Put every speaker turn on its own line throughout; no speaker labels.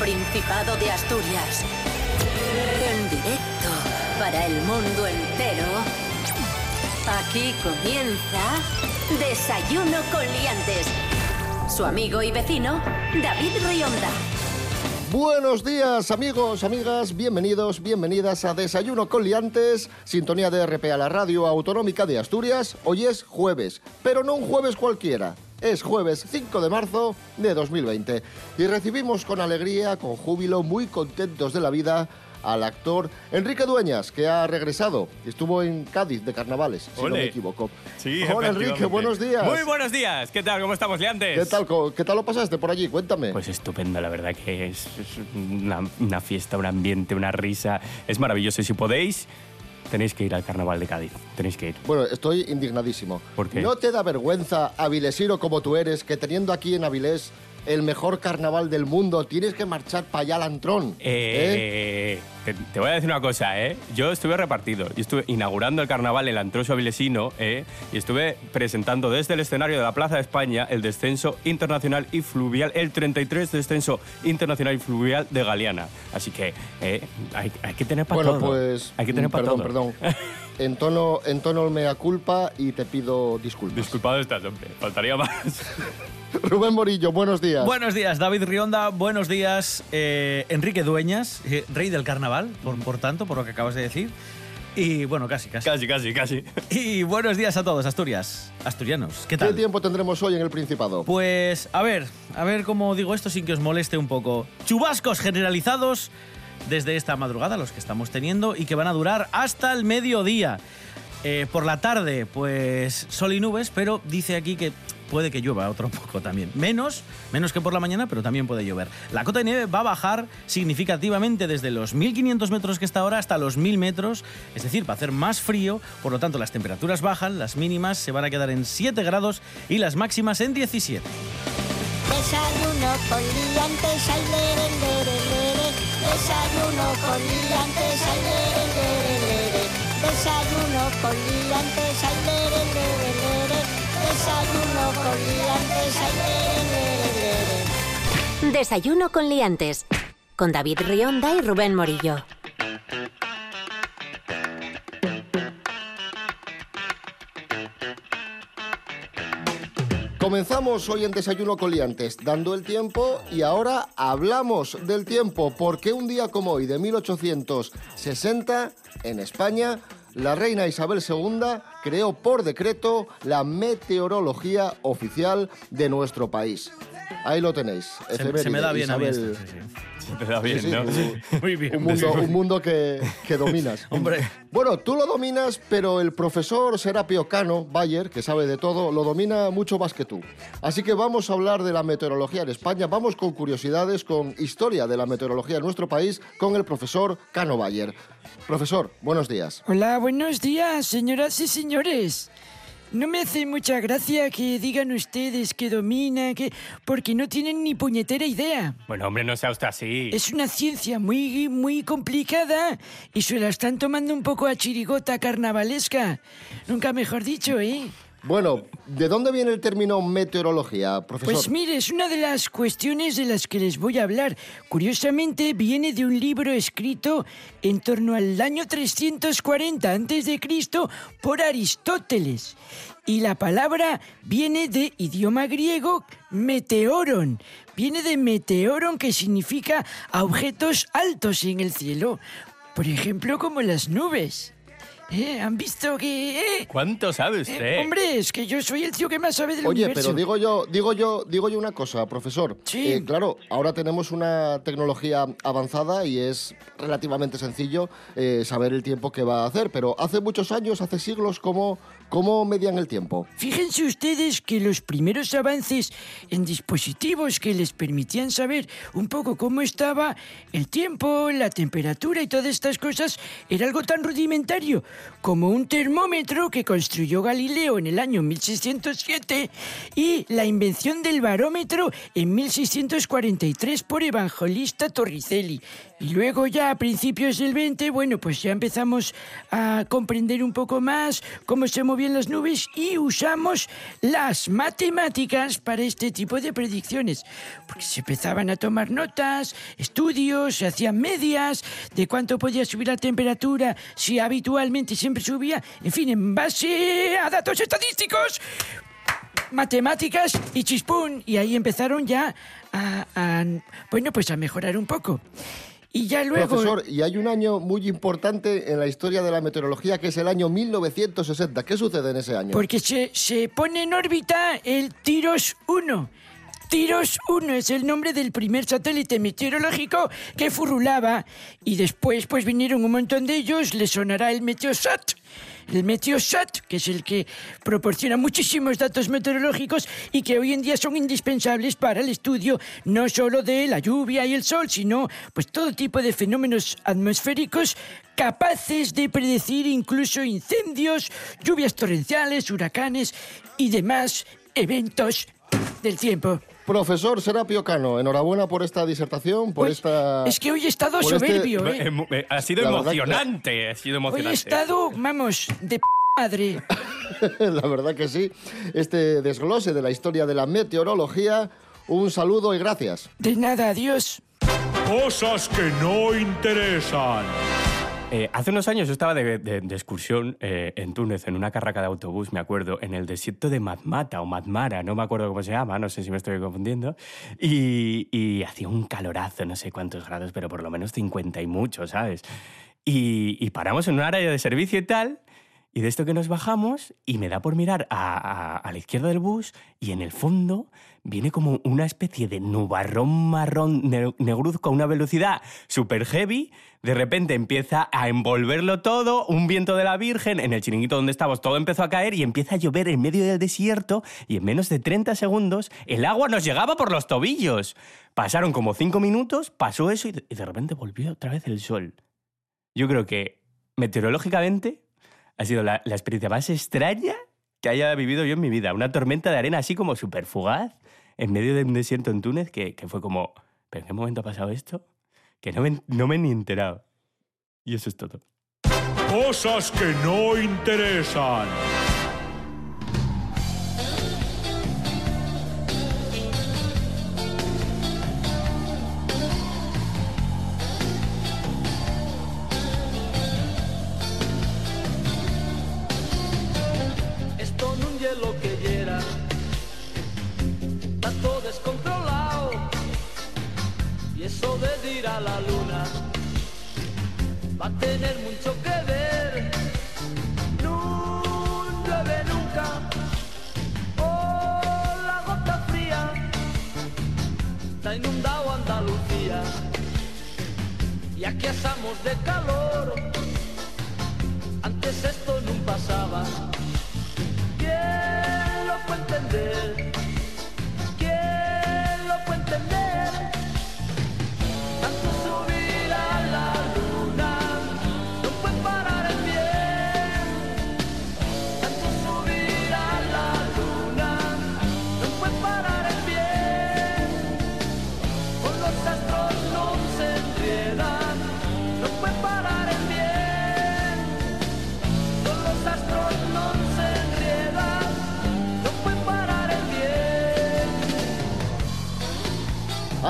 Principado de Asturias. En directo para el mundo entero. Aquí comienza Desayuno con Liantes. Su amigo y vecino, David Rionda.
Buenos días amigos, amigas, bienvenidos, bienvenidas a Desayuno con Liantes, sintonía de RP a la radio autonómica de Asturias. Hoy es jueves, pero no un jueves cualquiera. Es jueves 5 de marzo de 2020 y recibimos con alegría, con júbilo, muy contentos de la vida al actor Enrique Dueñas, que ha regresado. Estuvo en Cádiz de carnavales, si no me equivoco.
Sí,
Hola Enrique, buenos días.
Muy buenos días. ¿Qué tal? ¿Cómo estamos, Leantes?
¿Qué tal, ¿Qué tal lo pasaste por allí? Cuéntame.
Pues estupendo, la verdad que es, es una, una fiesta, un ambiente, una risa. Es maravilloso. Y si podéis, tenéis que ir al Carnaval de Cádiz. Tenéis que ir.
Bueno, estoy indignadísimo.
¿Por qué?
¿No te da vergüenza, avilesino como tú eres, que teniendo aquí en Avilés el mejor carnaval del mundo, tienes que marchar para allá al antrón?
Eh, te, te voy a decir una cosa, ¿eh? Yo estuve repartido. Yo estuve inaugurando el carnaval en el Antroso Avilesino, ¿eh? Y estuve presentando desde el escenario de la Plaza de España el descenso internacional y fluvial, el 33 descenso internacional y fluvial de Galeana. Así que eh, hay, hay que tener para
Bueno,
todo.
pues.
Hay que tener para
perdón,
todo.
perdón. En tono, en tono mea culpa y te pido disculpas.
Disculpado estás, hombre. Faltaría más.
Rubén Morillo, buenos días.
Buenos días, David Rionda. Buenos días, eh, Enrique Dueñas, eh, rey del carnaval, por, por tanto, por lo que acabas de decir. Y bueno, casi, casi.
casi, casi, casi.
Y buenos días a todos, Asturias, asturianos. ¿Qué
¿Qué
tal?
tiempo tendremos hoy en el Principado?
Pues a ver, a ver cómo digo esto sin que os moleste un poco. Chubascos generalizados desde esta madrugada, los que estamos teniendo, y que van a durar hasta el mediodía. Eh, por la tarde, pues sol y nubes, pero dice aquí que puede que llueva otro poco también. Menos, menos que por la mañana, pero también puede llover. La cota de nieve va a bajar significativamente desde los 1500 metros que está ahora hasta los 1000 metros, es decir, va a hacer más frío, por lo tanto las temperaturas bajan, las mínimas se van a quedar en 7 grados y las máximas en 17.
Desayuno con. Desayuno con. Desayuno con. Desayuno con liantes, ay, lere, lere, lere.
Desayuno con Liantes. Con David Rionda y Rubén Morillo.
Comenzamos hoy en Desayuno con Liantes, dando el tiempo y ahora hablamos del tiempo, porque un día como hoy de 1860, en España, la reina Isabel II creó por decreto la meteorología oficial de nuestro país. Ahí lo tenéis.
Se, se me da bien a mí
Isabel-
esto. sí, sí.
Te da bien,
Sí, sí,
¿no?
Muy bien.
Un mundo, un mundo que, que dominas.
Hombre.
Bueno, tú lo dominas, pero el profesor Serapio Cano, Bayer, que sabe de todo, lo domina mucho más que tú. Así que vamos a hablar de la meteorología en España. Vamos con curiosidades, con historia de la meteorología en nuestro país, con el profesor Cano Bayer. Profesor, buenos días.
Hola, buenos días, señoras y señores. No me hace mucha gracia que digan ustedes que domina, que porque no tienen ni puñetera idea.
Bueno, hombre, no sea usted así.
Es una ciencia muy, muy complicada y se la están tomando un poco a chirigota carnavalesca. Nunca mejor dicho, ¿eh?
Bueno, ¿de dónde viene el término meteorología, profesor?
Pues mire, es una de las cuestiones de las que les voy a hablar. Curiosamente, viene de un libro escrito en torno al año 340 a.C. por Aristóteles. Y la palabra viene de idioma griego meteoron. Viene de meteoron que significa objetos altos en el cielo. Por ejemplo, como las nubes. ¿Eh? ¿Han visto que...? eh?
¿Cuánto sabe
Eh,
usted?
hombre, es que yo soy el tío que más sabe del
Oye,
universo.
pero digo yo, digo yo, digo yo una cosa, profesor.
Sí.
Eh, claro, ahora tenemos una tecnología avanzada y es relativamente sencillo eh, saber el tiempo que va a hacer, pero hace muchos años, hace siglos, ¿cómo, cómo medían el tiempo?
Fíjense ustedes que los primeros avances en dispositivos que les permitían saber un poco cómo estaba el tiempo, la temperatura y todas estas cosas era algo tan rudimentario como un termómetro que construyó Galileo en el año 1607 y la invención del barómetro en 1643 por Evangelista Torricelli. Y luego ya a principios del 20, bueno, pues ya empezamos a comprender un poco más cómo se movía movían las nubes y usamos las matemáticas para este tipo de predicciones. Porque se empezaban a tomar notas, estudios, se hacían medias de cuánto podía subir la temperatura, si habitualmente siempre subía, en fin, en base a datos estadísticos matemáticas y chispún. Y ahí empezaron ya a, a, bueno, pues a mejorar un poco. Y ya luego...
Profesor, y hay un año muy importante en la historia de la meteorología que es el año 1960. ¿Qué sucede en ese año?
Porque se, se pone en órbita el Tiros 1. Tiros 1 es el nombre del primer satélite meteorológico que furulaba y después pues vinieron un montón de ellos, le sonará el Meteosat. El Meteosat, que es el que proporciona muchísimos datos meteorológicos y que hoy en día son indispensables para el estudio no solo de la lluvia y el sol, sino pues todo tipo de fenómenos atmosféricos capaces de predecir incluso incendios, lluvias torrenciales, huracanes y demás eventos del tiempo.
Profesor Serapio Cano, enhorabuena por esta disertación, por
Pues,
esta...
Es que hoy he estado
por este-
soberbio, ¿eh?
Eh, eh, Ha sido
La verdad que-
emocionante, ha sido
Hoy he
emocionante.
estado, vamos, de p madre.
La verdad que sí. Este desglose de la historia de la meteorología. Un saludo y gracias.
De nada, adiós.
Cosas que no interesan.
Eh, hace unos años yo estaba de, de- excursión eh, en Túnez, en una carraca de autobús, me acuerdo, en el desierto de Matmata o Matmara, no me acuerdo cómo se llama, no sé si me estoy confundiendo. Y, y hacía un calorazo, no sé cuántos grados, pero por lo menos 50 y mucho, ¿sabes? Y, y paramos en un área de servicio y tal. Y de esto que nos bajamos y me da por mirar a, a- a la izquierda del bus y en el fondo viene como una especie de nubarrón marrón ne- negruzco a una velocidad super heavy. De repente empieza a envolverlo todo, un viento de la Virgen, en el chiringuito donde estábamos todo empezó a caer y empieza a llover en medio del desierto y en menos de 30 segundos el agua nos llegaba por los tobillos. Pasaron como 5 minutos, pasó eso y de repente volvió otra vez el sol. Yo creo que meteorológicamente ha sido la, experiencia más extraña que haya vivido yo en mi vida. Una tormenta de arena así como súper fugaz en medio de un desierto en Túnez que, que fue como, ¿pero en qué momento ha pasado esto? Que no me, no me he ni enterado. Y eso es todo.
Cosas que no interesan.
¿Quién lo puede entender?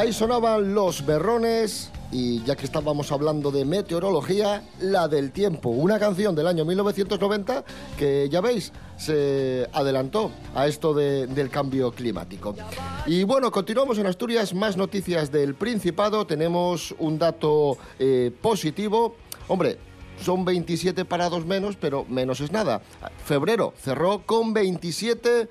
Ahí sonaban los berrones y ya que estábamos hablando de meteorología, la del tiempo, una canción del año 1990 que ya veis se adelantó a esto de- del cambio climático. Y bueno, continuamos en Asturias, más noticias del Principado, tenemos un dato eh, positivo. Hombre, son 27 parados menos, pero menos es nada. Febrero cerró con 27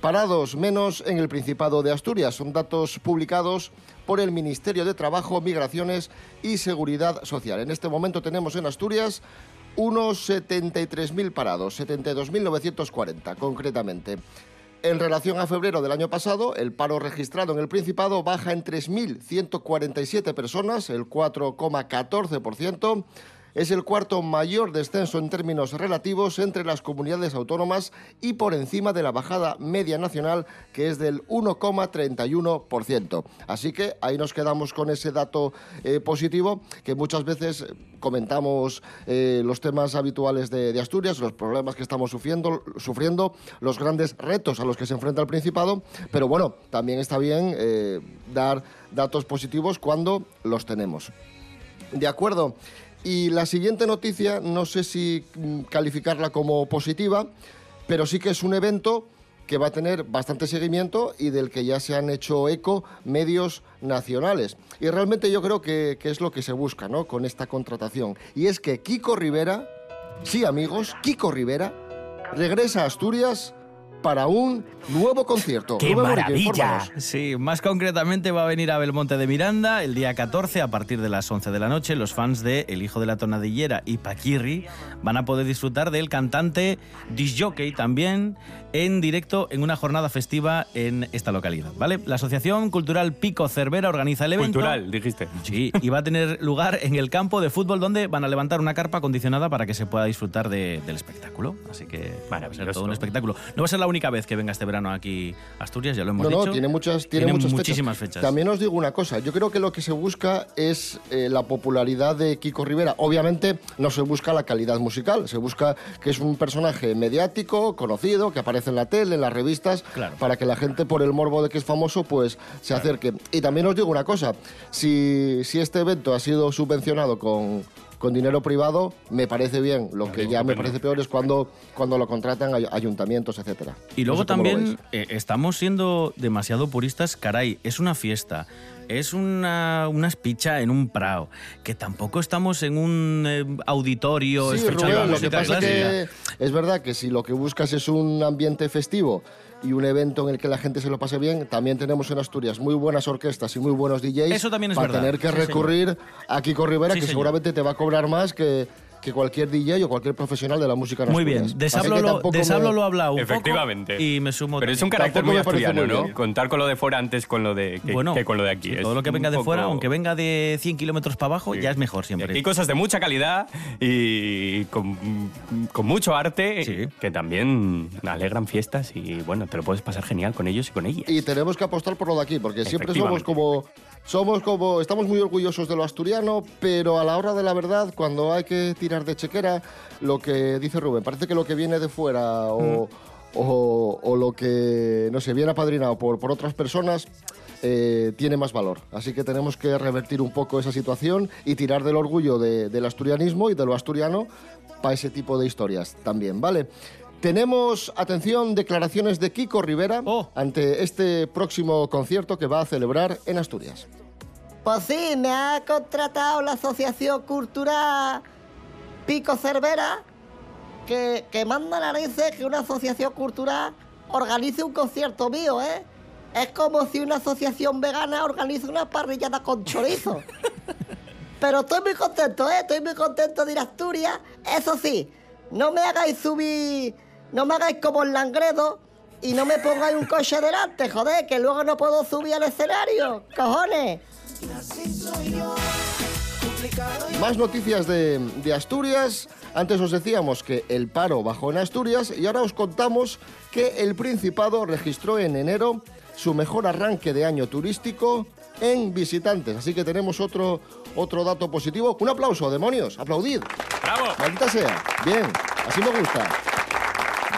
parados menos en el Principado de Asturias. Son datos publicados por el Ministerio de Trabajo, Migraciones y Seguridad Social. En este momento tenemos en Asturias unos 73.000 parados, 72.940 concretamente. En relación a febrero del año pasado, el paro registrado en el Principado baja en 3.147 personas, el 4,14%. Es el cuarto mayor descenso en términos relativos entre las comunidades autónomas y por encima de la bajada media nacional, que es del 1,31%. Así que ahí nos quedamos con ese dato eh, positivo que muchas veces comentamos eh, los temas habituales de, Asturias, los problemas que estamos sufriendo, sufriendo, los grandes retos a los que se enfrenta el Principado, pero bueno, también está bien eh, dar datos positivos cuando los tenemos. De acuerdo. Y la siguiente noticia, no sé si mm, calificarla como positiva, pero sí que es un evento que va a tener bastante seguimiento y del que ya se han hecho eco medios nacionales. Y realmente yo creo que, que es lo que se busca ¿no? con esta contratación. Y es que Kiko Rivera, sí amigos, Kiko Rivera, regresa a Asturias para un nuevo concierto.
¡Qué
Rubén
maravilla!
Sí, más concretamente va a venir a Belmonte de Miranda el día 14 a partir de las 11 de la noche. Los fans de El Hijo de la Tonadillera y Paquirri van a poder disfrutar del cantante disjockey también en directo en una jornada festiva en esta localidad, ¿vale? La Asociación Cultural Pico Cervera organiza el evento.
Cultural, dijiste.
Sí, y va a tener lugar en el campo de fútbol donde van a levantar una carpa acondicionada para que se pueda disfrutar de- del espectáculo. Así que va a ser todo un espectáculo. No va a ser la única vez que venga este verano aquí a Asturias, ya lo hemos
No,
dicho.
no, tiene muchas, tiene muchas
muchísimas fechas.
También os digo una cosa, yo creo que lo que se busca es eh, la popularidad de Kiko Rivera. Obviamente no se busca la calidad musical, se busca que es un personaje mediático, conocido, que aparece en la tele, en las revistas,
Claro.
para que la gente por el morbo de que es famoso, pues se acerque. Y también os digo una cosa, si, si este evento ha sido subvencionado con con dinero privado me parece bien. Lo que ya me parece peor es cuando, cuando lo contratan ay- ayuntamientos, etcétera.
Y
No
luego
sé
también eh, estamos siendo demasiado puristas, caray, es una fiesta. Es una, una espicha en un prado, que tampoco estamos en un eh, auditorio
Sí,
escuchando
Rubén,
la
lo que
música
pasa
clásica.
que es verdad que si lo que buscas es un ambiente festivo y un evento en el que la gente se lo pase bien, también tenemos en Asturias muy buenas orquestas y muy buenos DJs
Eso también es
para
verdad.
tener que
Sí,
recurrir a Kiko Rivera,
Sí,
que
señor.
seguramente te va a cobrar más que, que cualquier DJ o cualquier profesional de la música en
Muy bien, de
Así que
Sablo, lo,
tampoco
de
me-
lo ha hablado un poco
Efectivamente.
y me sumo
Pero es un carácter
Tampoco
muy asturiano,
muy
¿no? Contar con lo de fuera antes con lo de, que,
Bueno,
que con lo de aquí.
sí, todo lo que venga de fuera, aunque venga de 100 kilómetros para abajo,
Sí.
ya es mejor siempre.
Aquí hay cosas de mucha calidad y con, con mucho arte
Sí.
que también alegran fiestas y bueno, te lo puedes pasar genial con ellos y con ellas.
Y tenemos que apostar por lo de aquí, porque siempre somos como. Somos como. Estamos muy orgullosos de lo asturiano, pero a la hora de la verdad, cuando hay que tirar de chequera, lo que dice Rubén, parece que lo que viene de fuera o, o, o lo que, no sé, viene apadrinado por, por otras personas. eh, tiene más valor. Así que tenemos que revertir un poco esa situación y tirar del orgullo de- del asturianismo y de lo asturiano para ese tipo de historias también, ¿vale? Tenemos, atención, declaraciones de Kiko Rivera
Oh.
ante este próximo concierto que va a celebrar en Asturias.
Pues sí, me ha contratado la Asociación Cultural Pico Cervera, que, que manda narices que una asociación cultural organice un concierto mío, ¿eh? Es como si una asociación vegana organiza una parrillada con chorizo. Pero estoy muy contento, ¿eh? Estoy muy contento de ir a Asturias. Eso sí, no me hagáis subir, no me hagáis como el Langredo y no me pongáis un coche delante, joder, que luego no puedo subir al escenario, cojones.
Más noticias de, de Asturias. Antes os decíamos que el paro bajó en Asturias y ahora os contamos que el Principado registró en enero su mejor arranque de año turístico en visitantes. Así que tenemos otro, otro dato positivo. Un aplauso, demonios. Aplaudid.
¡Bravo!
Maldita sea. Bien, así me gusta.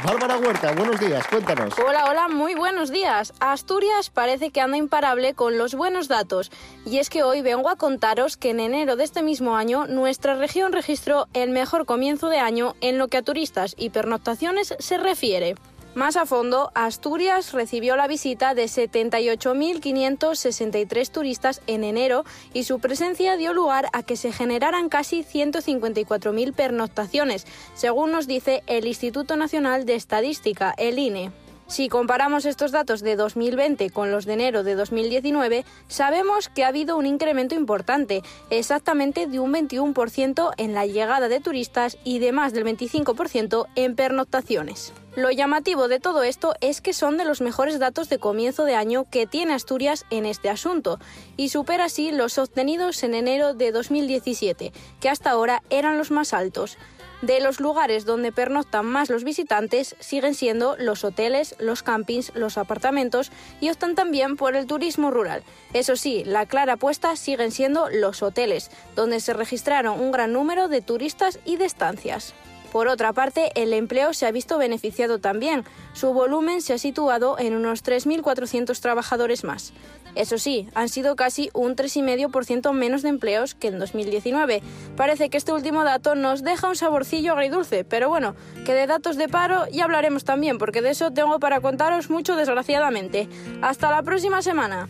Bárbara Huerta, buenos días, cuéntanos.
Hola, hola, muy buenos días. Asturias parece que anda imparable con los buenos datos. Y es que hoy vengo a contaros que en enero de este mismo año nuestra región registró el mejor comienzo de año en lo que a turistas y pernoctaciones se refiere. Más a fondo, Asturias recibió la visita de 78.563 turistas en enero y su presencia dio lugar a que se generaran casi 154.000 pernoctaciones, según nos dice el Instituto Nacional de Estadística, el INE. Si comparamos estos datos de 2020 con los de enero de 2019, sabemos que ha habido un incremento importante, exactamente de un 21% en la llegada de turistas y de más del 25% en pernoctaciones. Lo llamativo de todo esto es que son de los mejores datos de comienzo de año que tiene Asturias en este asunto, y supera así los obtenidos en enero de 2017, que hasta ahora eran los más altos. De los lugares donde pernoctan más los visitantes siguen siendo los hoteles, los campings, los apartamentos y optan también por el turismo rural. Eso sí, la clara apuesta siguen siendo los hoteles, donde se registraron un gran número de turistas y de estancias. Por otra parte, el empleo se ha visto beneficiado también. Su volumen se ha situado en unos 3.400 trabajadores más. Eso sí, han sido casi un 3,5% menos de empleos que en 2019. Parece que este último dato nos deja un saborcillo agridulce, pero bueno, que de datos de paro ya hablaremos también, porque de eso tengo para contaros mucho desgraciadamente. Hasta la próxima semana.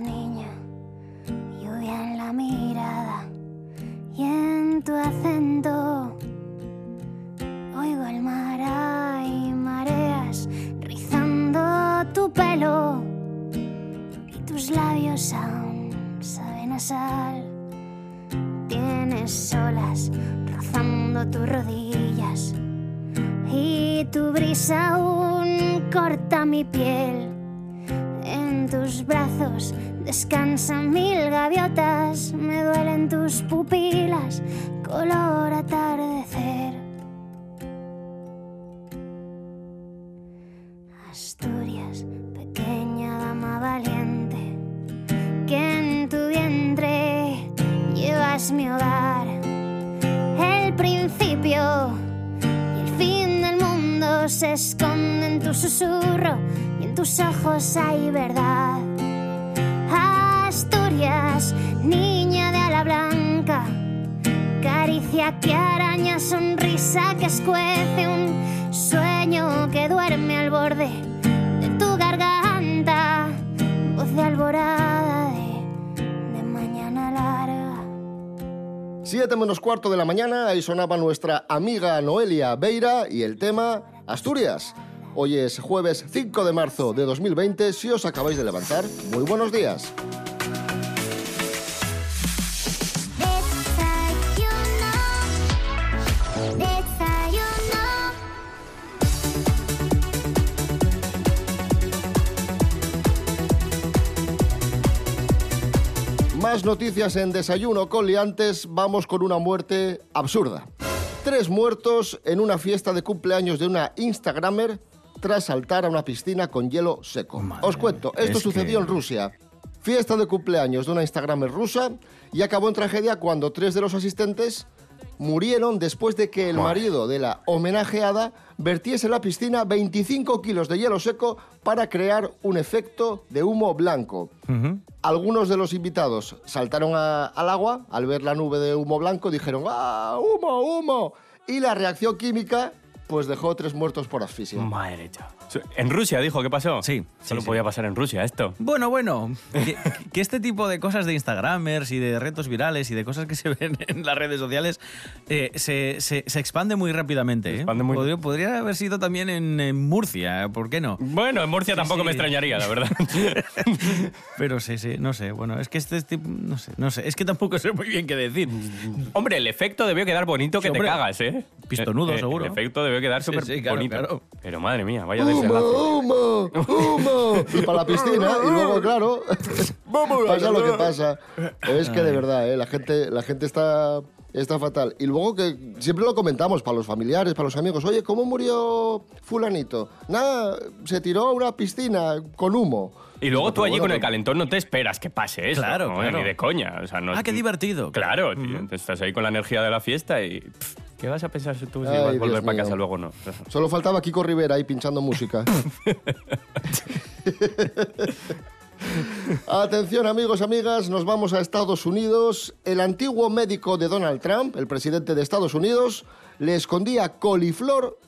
Niña, lluvia en la mirada y en tu acento. Oigo el mar y mareas rizando tu pelo y tus labios aún saben a sal. Tienes olas rozando tus rodillas y tu brisa aún corta mi piel. En tus brazos. Descansan mil gaviotas, me duelen tus pupilas, color atardecer. Asturias, pequeña dama valiente, que en tu vientre llevas mi hogar, el principio y el fin del mundo se esconde en tu susurro tus ojos hay verdad. Asturias, niña de ala blanca, caricia que araña, sonrisa que escuece, un sueño que duerme al borde de tu garganta, voz de alborada de mañana larga.
Siete menos cuarto de la mañana, ahí sonaba nuestra amiga Noelia Beira y el tema Asturias. Hoy es jueves 5 de marzo de 2020. Si os acabáis de levantar, muy buenos días. Más noticias en Desayuno con Liantes. Vamos con una muerte absurda. Tres muertos en una fiesta de cumpleaños de una Instagramer tras saltar a una piscina con hielo seco. Os cuento, esto
es
sucedió
que-
en Rusia. Fiesta de cumpleaños de una Instagramer rusa y acabó en tragedia cuando tres de los asistentes murieron después de que el marido de la homenajeada vertiese en la piscina 25 kilos de hielo seco para crear un efecto de humo blanco. Algunos de los invitados saltaron a- al agua al ver la nube de humo blanco, dijeron ¡Ah, humo, humo! Y la reacción química pues dejó tres muertos por asfixia.
En Rusia dijo, ¿qué pasó?
Sí,
Solo
sí,
podía pasar en Rusia esto.
Bueno, bueno, que, que este tipo de cosas de Instagramers y de retos virales y de cosas que se ven en las redes sociales eh, se, se- se expande muy rápidamente. ¿eh?
expande muy-
Podría, podría haber sido también en, en Murcia, ¿por qué no?
Bueno, en Murcia tampoco me extrañaría, la verdad.
Pero sí, sí, no sé. Bueno, es que este tipo, no sé, no sé. Es que tampoco sé muy bien qué decir.
Hombre, el efecto debió quedar bonito que te cagas, ¿eh?
Pistonudo,
Eh, eh,
seguro.
El efecto debió quedar súper
sí, claro,
bonito.
claro.
Pero madre mía, vaya
¡Humo, humo, humo! Y para la piscina, y luego, claro, pasa lo que pasa. Es que de verdad, ¿eh? la, gente, la gente está, está fatal. Y luego que siempre lo comentamos para los familiares, para los amigos. Oye, ¿cómo murió fulanito? Nada, se tiró a una piscina con humo.
Y luego tú allí
bueno,
con el calentón no te esperas que pase eso.
Claro,
¿no?
claro.
Ni de coña. O sea, no,
Ah, qué divertido.
Claro, tío. Te Estás ahí con la energía de la fiesta y... pff, ¿Qué vas a pensar tú si
Ay,
vas a
Dios
volver para
mío.
casa luego o no?
Solo faltaba Kiko Rivera ahí pinchando música. Atención amigos, amigas, nos vamos a Estados Unidos. El antiguo médico de Donald Trump, el presidente de Estados Unidos, le escondía coliflor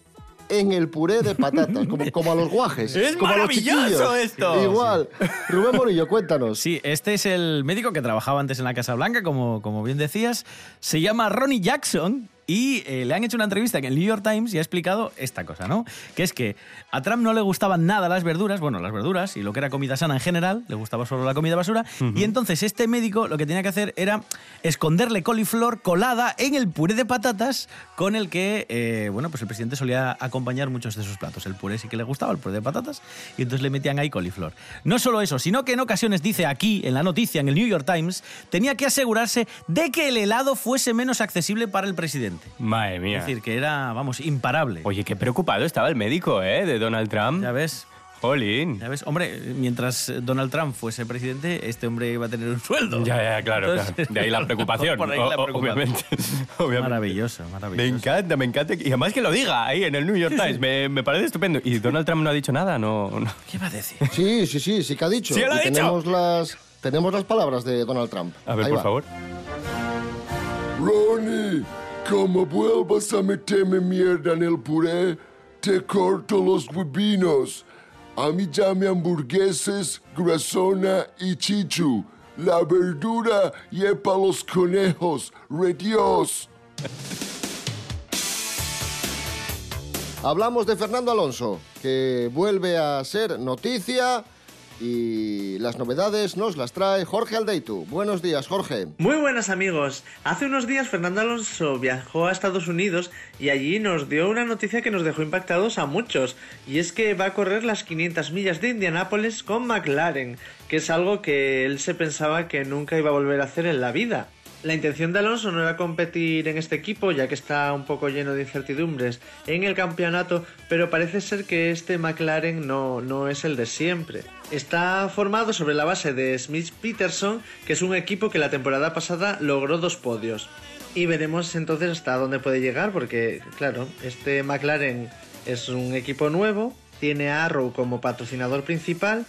en el puré de patatas, como, como a los guajes.
¡Es
como a los
maravilloso esto!
Igual. Rubén Morillo, cuéntanos.
Sí, este es el médico que trabajaba antes en la Casa Blanca, como, como bien decías. Se llama Ronnie Jackson y eh, le han hecho una entrevista en el New York Times y ha explicado esta cosa, ¿no? Que es que a Trump no le gustaban nada las verduras, bueno, las verduras y lo que era comida sana en general, le gustaba solo la comida basura, y entonces este médico lo que tenía que hacer era esconderle coliflor colada en el puré de patatas con el que, eh, bueno, pues el presidente solía acompañar muchos de sus platos. El puré sí que le gustaba, el puré de patatas, y entonces le metían ahí coliflor. No solo eso, sino que en ocasiones dice aquí, en la noticia, en el New York Times, tenía que asegurarse de que el helado fuese menos accesible para el presidente.
Madre mía.
Es decir, que era, vamos, imparable.
Oye, qué preocupado estaba el médico, ¿eh? De Donald Trump.
Ya ves.
Jolín.
Ya ves, hombre, mientras Donald Trump fuese presidente, este hombre iba a tener un sueldo.
Ya, ya, claro,
Entonces-
claro. De ahí la preocupación.
Por ahí la preocupación.
Obviamente. obviamente.
Maravilloso,
Me
maravilloso.
encanta, me encanta. Y además que lo diga ahí en el New York Times. Me, me parece estupendo. ¿Y Donald Trump no ha dicho nada? No. no.
¿Qué va a decir?
Sí, sí, sí, sí que ha dicho.
Sí, lo ha dicho.
Tenemos las, tenemos las palabras de Donald Trump.
A ver,
Ahí
por
va.
favor.
Ronnie, como vuelvas a meterme mierda en el puré, te corto los huevinos. A mí llame hamburgueses, grasona y chichu. La verdura y los conejos. ¡Redios!
Hablamos de Fernando Alonso, que vuelve a ser noticia y las novedades nos las trae Jorge Aldeitu. Buenos días, Jorge.
Muy buenas amigos. Hace unos días Fernando Alonso viajó a Estados Unidos y allí nos dio una noticia que nos dejó impactados a muchos. Y es que va a correr las 500 millas de Indianápolis con McLaren, que es algo que él se pensaba que nunca iba a volver a hacer en la vida. La intención de Alonso no era competir en este equipo, ya que está un poco lleno de incertidumbres en el campeonato, pero parece ser que este McLaren no, no es el de siempre. Está formado sobre la base de Smith Peterson, que es un equipo que la temporada pasada logró dos podios. Y veremos entonces hasta dónde puede llegar, porque, claro, este McLaren es un equipo nuevo, tiene a Arrow como patrocinador principal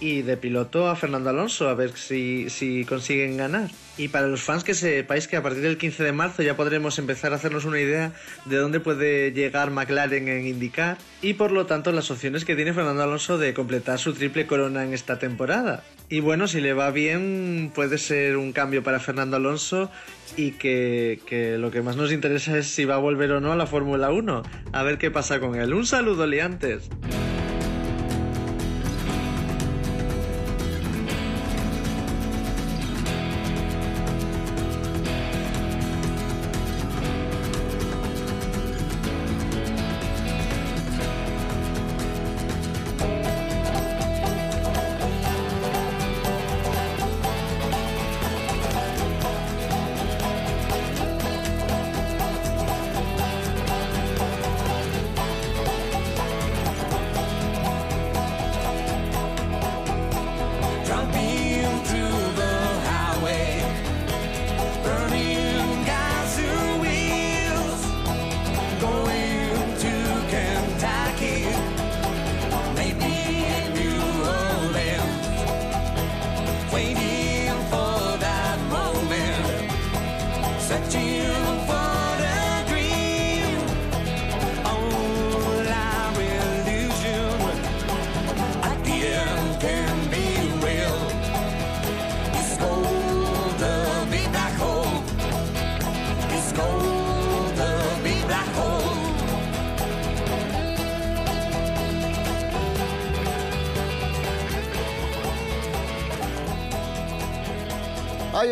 y de piloto a Fernando Alonso, a ver si, si consiguen ganar. Y para los fans que sepáis que a partir del 15 de marzo ya podremos empezar a hacernos una idea de dónde puede llegar McLaren en indicar y por lo tanto las opciones que tiene Fernando Alonso de completar su triple corona en esta temporada. Y bueno, si le va bien puede ser un cambio para Fernando Alonso y que, que lo que más nos interesa es si va a volver o no a la Fórmula 1. A ver qué pasa con él. Un saludo, liantes.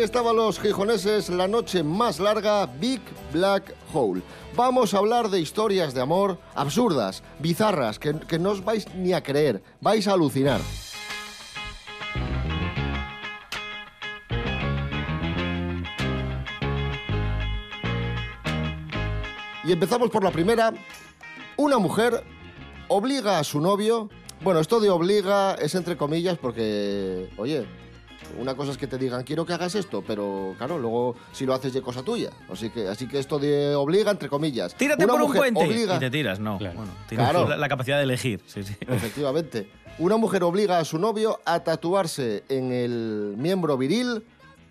Estaban los gijoneses, la noche más larga, Big Black Hole. Vamos a hablar de historias de amor absurdas, bizarras, que, que no os vais ni a creer, vais a alucinar. Y empezamos por la primera. Una mujer obliga a su novio. Bueno, esto de obliga es entre comillas porque, oye, una cosa es que te digan quiero que hagas esto, pero claro, luego si lo haces ya es cosa tuya. Así que, así que esto de obliga entre comillas.
Tírate
Una
por un
mujer
puente
obliga-
y te tiras, no. Bueno, tienes
Claro.
la, la capacidad de elegir. Sí, sí.
Efectivamente. Una mujer obliga a su novio a tatuarse en el miembro viril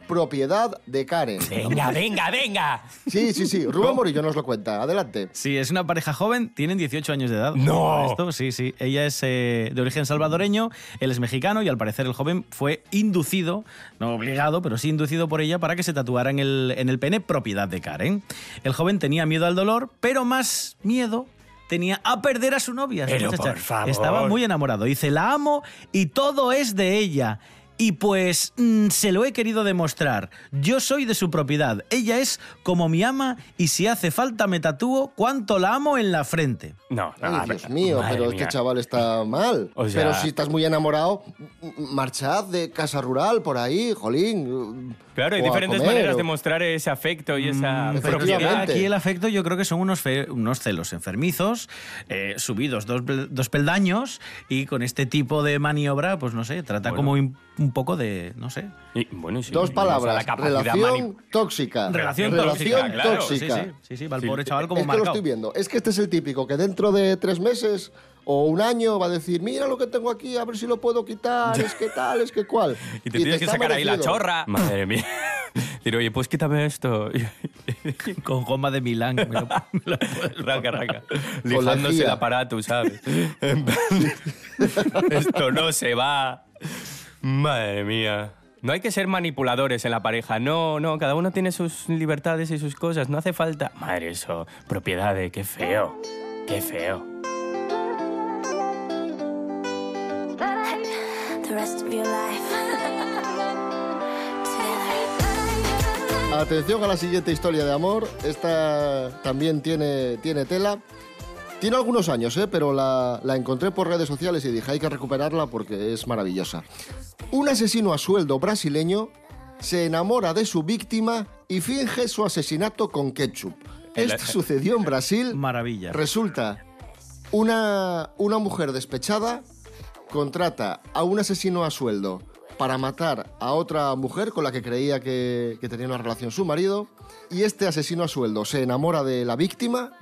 propiedad de Karen.
Venga, venga, venga.
Sí, sí, sí. Rubén Morillo nos lo cuenta. Adelante.
Sí, es una pareja joven, tienen 18 años de edad.
No.
Esto, sí, sí. Ella es eh, de origen salvadoreño, él es mexicano y al parecer el joven fue inducido, no obligado, pero sí inducido por ella para que se tatuara en el, en el pene propiedad de Karen. El joven tenía miedo al dolor, pero más miedo tenía a perder a su novia.
Pero, por favor.
Estaba muy enamorado. Dice, la amo y todo es de ella. Y pues mm, se lo he querido demostrar. Yo soy de su propiedad. Ella es como mi ama y si hace falta me tatúo cuánto la amo en la frente.
No, no,
Ay, Dios mío, pero
mía.
este chaval está mal.
O sea-
Pero si estás muy enamorado, marchad de casa rural por ahí, jolín.
Claro, hay diferentes
comer,
maneras
o-
de mostrar ese afecto y esa
Mm, pero
propiedad.
aquí el afecto yo creo que son unos, fe- unos celos enfermizos, eh, subidos dos, dos peldaños y con este tipo de maniobra, pues no sé, trata
Bueno.
como un, poco de, no sé.
Y, bueno, sí,
Dos
y
palabras.
la capacidad
Relación tóxica.
Relación
Relación
tóxica,
claro,
tóxica.
Sí, sí, sí, sí, va el
Sí.
pobre chaval como
es que lo estoy viendo. Es que este es el típico que dentro de tres meses o un año va a decir, mira lo que tengo aquí, a ver si lo puedo quitar, es que tal, es que cual.
Y te tienes que sacar ahí la chorra. Madre mía. Decir, oye, pues quítame esto.
Con goma de Milán. me lo- me lo
raca, raca. Lijándose el aparato, ¿sabes? Esto no se va. Madre mía. No hay que ser manipuladores en la pareja. No, no, cada uno tiene sus libertades y sus cosas. No hace falta. Madre, eso. Propiedades, qué feo. Qué feo.
Atención a la siguiente historia de amor. Esta también tiene, tiene tela. Tiene algunos años, ¿eh? pero la, la encontré por redes sociales y dije, hay que recuperarla porque es maravillosa. Un asesino a sueldo brasileño se enamora de su víctima y finge su asesinato con ketchup. Esto sucedió en Brasil.
Maravilla.
Resulta, una, una mujer despechada contrata a un asesino a sueldo para matar a otra mujer con la que creía que, que tenía una relación su marido y este asesino a sueldo se enamora de la víctima,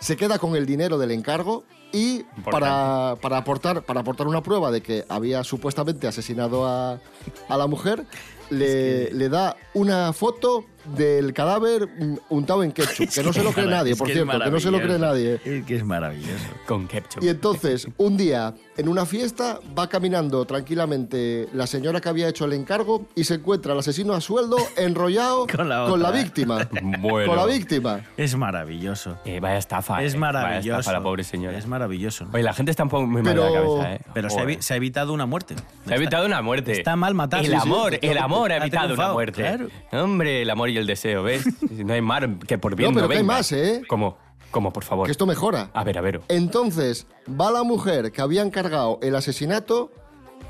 se queda con el dinero del encargo y para, para, aportar, para aportar una prueba de que había supuestamente asesinado a, a la mujer, le, le da una foto del cadáver untado en ketchup, que no se lo cree nadie,
Es
por
que es
cierto, que no se lo cree nadie.
Es que es maravilloso.
Con ketchup.
Y entonces, un día, en una fiesta, va caminando tranquilamente la señora que había hecho el encargo y se encuentra al asesino a sueldo enrollado
Con la
con la víctima.
Bueno.
Con la víctima.
Es maravilloso.
Eh, vaya estafa.
Es
eh. Vaya
maravilloso.
estafa la pobre señora.
Es maravilloso.
Oye, la gente está un poco muy mal
Pero-
de la cabeza, ¿eh?
Pero se ha, se ha evitado una muerte.
Se ha evitado una muerte.
Está mal matar.
El
Sí, sí,
amor, el amor ha
Ha
evitado una muerte.
claro.
Hombre, el amor y el deseo, ¿ves? No hay mar que por bien
No, pero
no
que hay más, ¿eh?
¿Cómo? ¿Cómo, por favor?
Que esto mejora.
A ver, a ver.
Entonces, va la mujer que había encargado el asesinato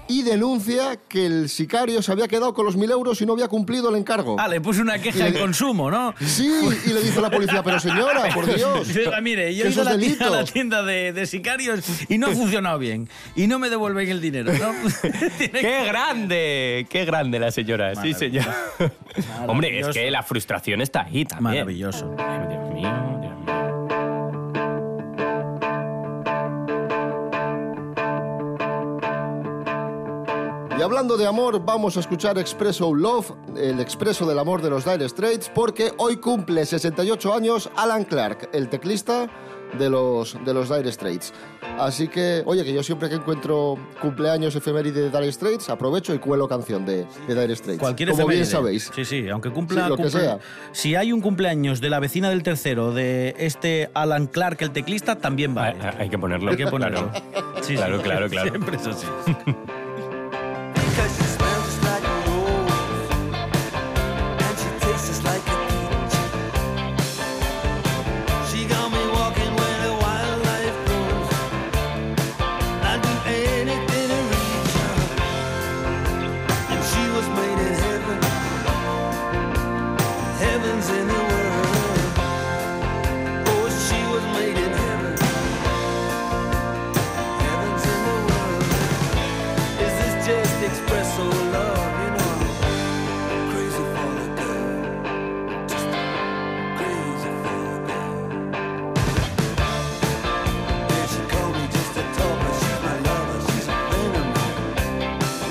y denuncia que el sicario se había quedado con los mil euros y no había cumplido el encargo.
Ah, le puso una queja de consumo, ¿no?
Sí, y le dice a la policía, pero señora, por Dios.
Dice, "Ah, mire, yo he ido a la, tienda, a la tienda de, de sicarios y no ha funcionado bien. Y no me devuelven el dinero, ¿no?
¡Qué grande! ¡Qué grande la señora! Sí, señor. Hombre, es que la frustración está ahí también.
Maravilloso.
Ay, Dios mío.
Y hablando de amor, vamos a escuchar Expresso Love, el expreso del amor de los Dire Straits, porque hoy cumple 68 años Alan Clark, el teclista de los, de los Dire Straits. Así que, oye, que yo siempre que encuentro cumpleaños efeméride de Dire Straits, aprovecho y cuelo canción de, de Dire Straits.
Cualquier
Como bien
efeméride.
sabéis.
Sí, sí, aunque cumpla.
Sí, lo que
cumple-
sea.
Si hay un cumpleaños de la vecina del tercero, de este Alan Clark, el teclista, también vale.
Hay, hay que ponerlo.
Hay que ponerlo.
Claro.
Sí, sí.
Claro, claro, claro.
Siempre es así.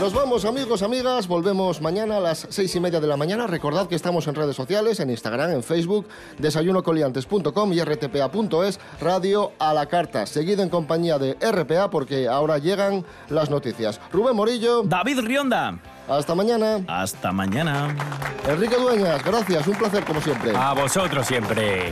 nos vamos, amigos, amigas. Volvemos mañana a las seis y media de la mañana. Recordad que estamos en redes sociales, en Instagram, en Facebook, desayunocoliantes.com y rtpa.es, radio a la carta. Seguid en compañía de RPA porque ahora llegan las noticias. Rubén Morillo.
David Rionda.
Hasta mañana.
Hasta mañana.
Enrique Dueñas, gracias. Un placer como siempre.
A vosotros siempre.